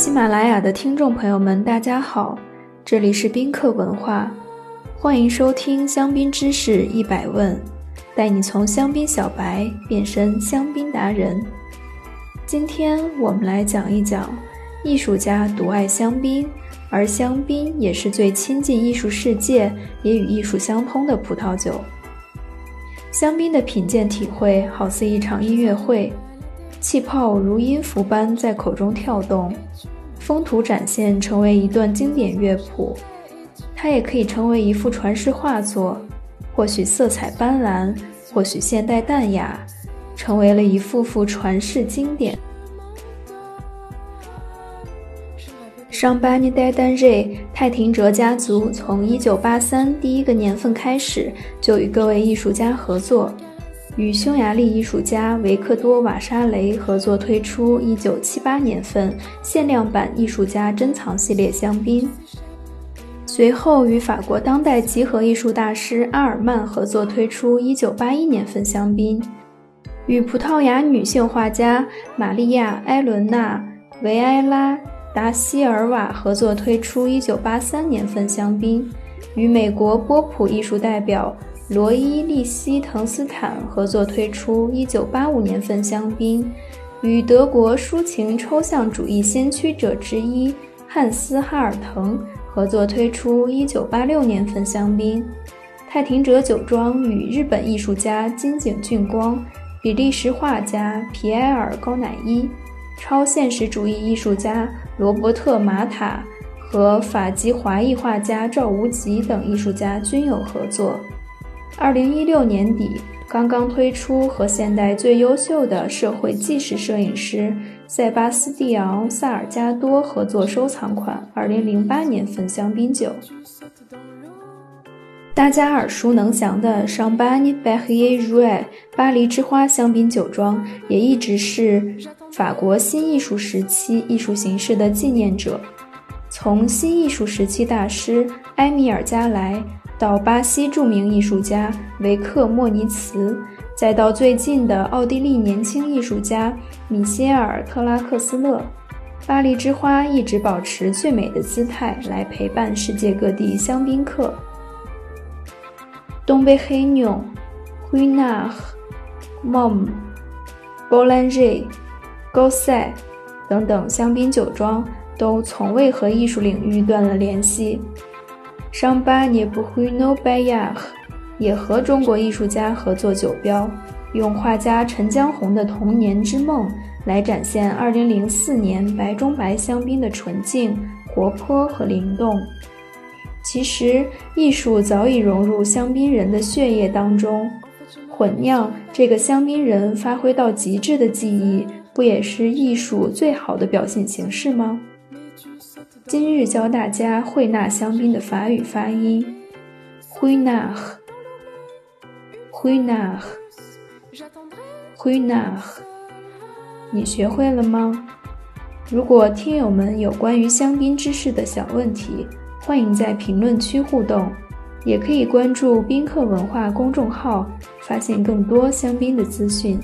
喜马拉雅的听众朋友们，大家好，这里是宾客文化，欢迎收听香槟知识一百问，带你从香槟小白变身香槟达人。今天我们来讲一讲艺术家独爱香槟，而香槟也是最亲近艺术世界，也与艺术相通的葡萄酒。香槟的品鉴体会好似一场音乐会。气泡如音符般在口中跳动，风图展现成为一段经典乐谱。它也可以成为一幅传世画作，或许色彩斑斓，或许现代淡雅，成为了一幅幅传世经典。上班尼戴丹瑞泰廷哲家族从1983第一个年份开始，就与各位艺术家合作。与匈牙利艺术家维克多·瓦沙雷合作推出1978年份限量版艺术家珍藏系列香槟，随后与法国当代集合艺术大师阿尔曼合作推出1981年份香槟，与葡萄牙女性画家玛利亚·埃伦娜·维埃拉·达西尔瓦合作推出1983年份香槟，与美国波普艺术代表。罗伊·利希滕斯坦合作推出1985年份香槟，与德国抒情抽象主义先驱者之一汉斯·哈尔滕合作推出1986年份香槟。泰廷哲酒庄与日本艺术家金井俊光、比利时画家皮埃尔·高乃伊、超现实主义艺术家罗伯特·马塔和法籍华裔画家赵无极等艺术家均有合作。二零一六年底，刚刚推出和现代最优秀的社会纪实摄影师塞巴斯蒂昂·萨尔加多合作收藏款二零零八年份香槟酒。大家耳熟能详的尚巴尼贝赫耶茹埃巴黎之花香槟酒庄，也一直是法国新艺术时期艺术形式的纪念者。从新艺术时期大师埃米尔加莱。到巴西著名艺术家维克莫尼茨，再到最近的奥地利年轻艺术家米歇尔特拉克斯勒，巴黎之花一直保持最美的姿态来陪伴世界各地香槟客。东北黑纽、灰纳、莫姆、波兰瑞、高塞等等香槟酒庄都从未和艺术领域断了联系。商巴涅布灰诺拜亚也和中国艺术家合作酒标，用画家陈江红的童年之梦来展现2004年白中白香槟的纯净、活泼和灵动。其实，艺术早已融入香槟人的血液当中，混酿这个香槟人发挥到极致的技艺，不也是艺术最好的表现形式吗？今日教大家会纳香槟的法语发音，惠纳赫，惠纳赫，惠纳，你学会了吗？如果听友们有关于香槟知识的小问题，欢迎在评论区互动，也可以关注宾客文化公众号，发现更多香槟的资讯。